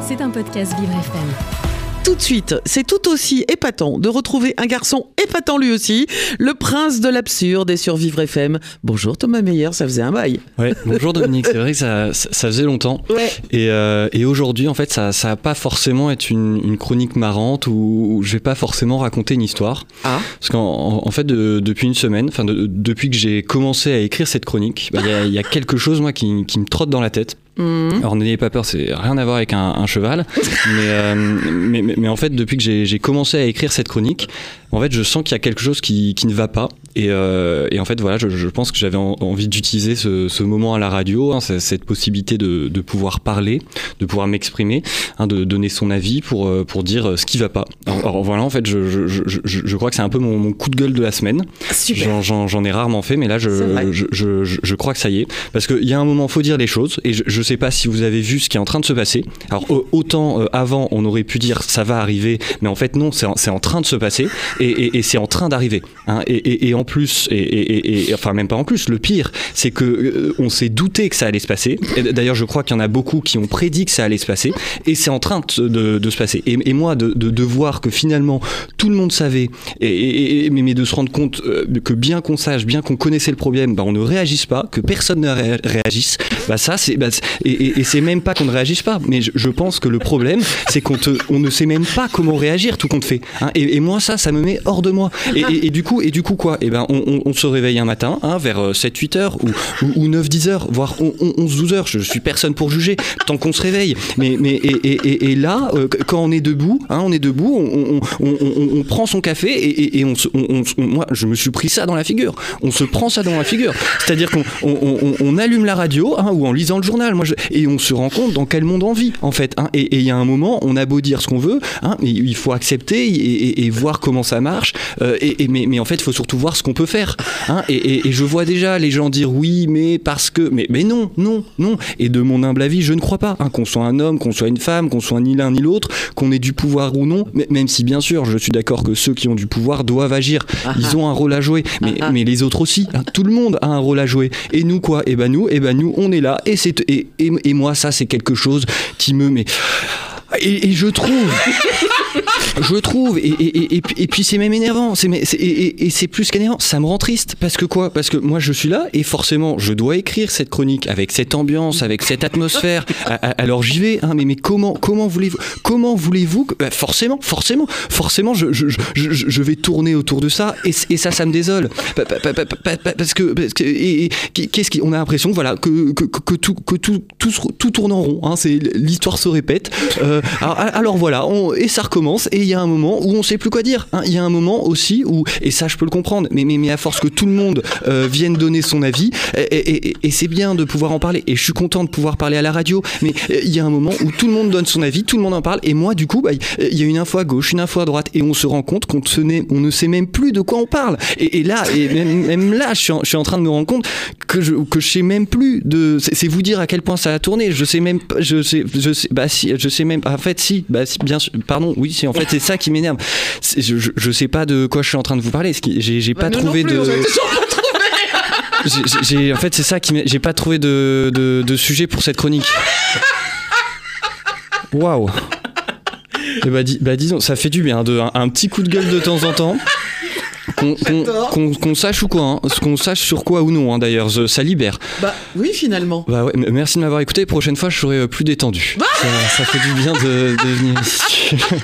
C'est un podcast Vivre FM tout de suite, c'est tout aussi épatant de retrouver un garçon épatant lui aussi, le prince de l'absurde et Survivre FM. Bonjour Thomas Meyer, ça faisait un bail. Ouais, bonjour Dominique, c'est vrai que ça, ça, faisait longtemps. Ouais. Et, euh, et aujourd'hui, en fait, ça, ça va pas forcément être une, une chronique marrante ou je vais pas forcément raconter une histoire. Ah. Parce qu'en en fait, de, depuis une semaine, enfin, de, depuis que j'ai commencé à écrire cette chronique, bah, il bah, y, y, a quelque chose, moi, qui, qui me trotte dans la tête. Mmh. Alors n'ayez pas peur, c'est rien à voir avec un, un cheval, mais, euh, mais, mais, mais, en fait depuis que j'ai commencé à écrire cette chronique, en fait je sens qu'il y a quelque chose qui, qui ne va pas et, euh, et, en fait voilà je, je pense que j'avais en, envie d'utiliser ce, ce, moment à la radio, hein, cette possibilité de, de, pouvoir parler, de pouvoir m'exprimer, hein, de donner son avis pour, euh, pour dire ce qui va pas. Alors, alors voilà en fait je, je, je, crois que c'est un peu mon, mon, coup de gueule de la semaine. J'en ai rarement fait mais là je, je, je, je, crois que ça y est parce qu'il y a un moment faut dire les choses et je, je sais pas si vous avez vu ce qui est en train de se passer. Alors autant euh, avant on aurait pu dire ça va arriver, mais en fait non, c'est en, en, train de se passer et, et, et c'est en train d'arriver. Hein. Et, et, en plus, et, enfin même pas en plus, le pire, c'est que euh, on s'est douté que ça allait se passer. D'ailleurs, je crois qu'il y en a beaucoup qui ont prédit que ça allait se passer et c'est en train de, se passer. Et, moi, de, voir que finalement tout le monde savait, et, mais de se rendre compte euh, que bien qu'on sache, bien qu'on connaissait le problème, bah, on ne réagisse pas, que personne ne réagisse, bah ça c'est bah, et, c'est même pas qu'on ne réagisse pas, mais je, pense que le problème, c'est qu'on on ne sait même pas comment réagir tout compte fait. Hein, et, moi, ça, ça me met hors de moi. Et, du coup, et du coup quoi? Et ben, on, on, on, se réveille un matin, hein, vers 7-8 euh, heures ou, ou, ou 9-10 heures, voire 11-12 heures. Je suis personne pour juger, tant qu'on se réveille. Mais, mais et, là, euh, quand on est debout, hein, on est debout, on, prend son café et, on, se, moi, je me suis pris ça dans la figure. On se prend ça dans la figure. C'est-à-dire qu'on allume la radio hein, ou en lisant le journal. Moi, et on se rend compte dans quel monde on vit en fait. Et il y a un moment, on a beau dire ce qu'on veut, il faut accepter et, et, et, voir comment ça marche. Euh, et, mais, en fait, il faut surtout voir ce qu'on peut faire. Hein. Et, je vois déjà les gens dire oui, mais parce que, mais, mais non, non, non. Et de mon humble avis, je ne crois pas hein, qu'on soit un homme, qu'on soit une femme, qu'on soit ni l'un ni l'autre, qu'on ait du pouvoir ou non. Mais, même si bien sûr, je suis d'accord que ceux qui ont du pouvoir doivent agir. Ils ont un rôle à jouer, mais, mais les autres aussi. Hein. Tout le monde a un rôle à jouer. Et nous quoi? Et ben nous, et ben nous, on est là. Et c'est et, et, et moi, ça, c'est quelque chose qui me met. Et, et je trouve. je trouve, et, et, et, et puis c'est même énervant, c'est, et, c'est plus qu'énervant, ça me rend triste, parce que quoi? Parce que moi je suis là, et forcément je dois écrire cette chronique avec cette ambiance, avec cette atmosphère, alors j'y vais, hein, mais, mais comment, comment voulez-vous, comment voulez-vous que, bah forcément, forcément, forcément je, je, je, je, vais tourner autour de ça, et, ça, ça me désole, parce que, parce que et, qu'est-ce qui, on a l'impression voilà, que, que, que, tout, que tout, tout, tout tourne en rond, hein, c'est, l'histoire se répète, euh, alors, alors, voilà, on, et ça recommence, et il y a un moment où on sait plus quoi dire. Hein. Il y a un moment aussi où, et ça je peux le comprendre, mais, mais, à force que tout le monde euh, vienne donner son avis, et, et, et c'est bien de pouvoir en parler, et je suis content de pouvoir parler à la radio, mais il y a un moment où tout le monde donne son avis, tout le monde en parle, et moi du coup, bah, il y a une info à gauche, une info à droite, et on se rend compte qu'on on ne sait même plus de quoi on parle. Et, et là, et même, même là, je suis, en, je suis, en, train de me rendre compte que je, que je sais même plus de. C'est vous dire à quel point ça a tourné. Je sais même, je sais, je sais, bah si, je sais même. En fait, si, bah si, bien sûr, pardon, oui, c'est en fait c'est ça qui m'énerve. Je, je, je, sais pas de quoi je suis en train de vous parler. J'ai pas bah, trouvé plus, de. j'ai en fait, c'est ça qui j'ai pas trouvé de, de, de, sujet pour cette chronique. Waouh. Et bah, dis, bah, disons, ça fait du bien de un, un petit coup de gueule de temps en temps. Qu'on qu qu sache ou quoi, hein, qu'on sache sur quoi ou non, hein, d'ailleurs, ça libère. Bah oui, finalement. Bah ouais, merci de m'avoir écouté. Prochaine fois, je serai plus détendu. Bah ça, ça, fait du bien de, de venir ici.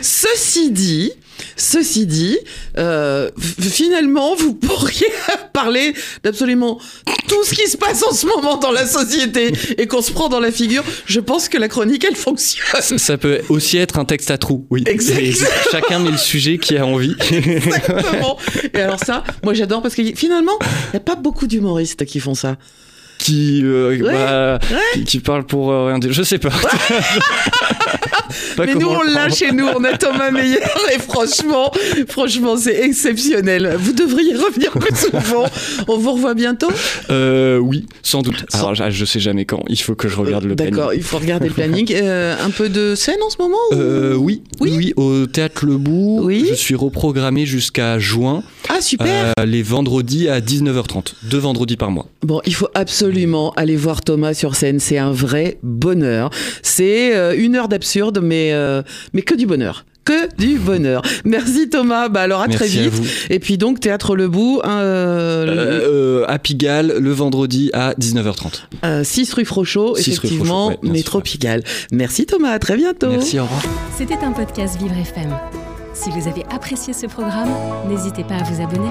Ceci dit, Ceci dit, euh, finalement, vous pourriez parler d'absolument tout ce qui se passe en ce moment dans la société et qu'on se prend dans la figure. Je pense que la chronique, elle fonctionne. Ça, ça peut aussi être un texte à trous, oui. Exactement. Chacun met le sujet qui a envie. Exactement. Et alors ça, moi j'adore parce que finalement, il n'y a pas beaucoup d'humoristes qui font ça qui, euh, ouais, bah, ouais. qui, qui parle pour euh, rien dire. Je sais pas. Mais nous, on l'a chez nous, on a Thomas Meyer et franchement, franchement, c'est exceptionnel. Vous devriez revenir plus souvent. On vous revoit bientôt? Euh, oui, sans doute. Sans- Alors, je, sais jamais quand. Il faut que je regarde le planning. D'accord, il faut regarder le planning. Euh, un peu de scène en ce moment ou- Euh, oui, Oui. au théâtre Le Bout. Oui. Je suis reprogrammé jusqu'à juin, Ah, super. les vendredis à 19h30. Deux vendredis par mois. Bon, il faut absolument aller voir Thomas sur scène. C'est un vrai bonheur. C'est une heure d'absurde, mais, euh, mais que du bonheur. Que du bonheur. Merci Thomas. Bah alors à très Merci vite. vous. Et puis donc Théâtre Le Bout, euh, Euh, euh, à Pigalle, le vendredi à 19h30. euh, 6 rue Frochot, 6 rue effectivement, Frochot, ouais, bien métro sûr. Pigalle. Merci Thomas, à très bientôt. Merci, au revoir. C'était un podcast Vivre FM. Si vous avez apprécié ce programme, n'hésitez pas à vous abonner.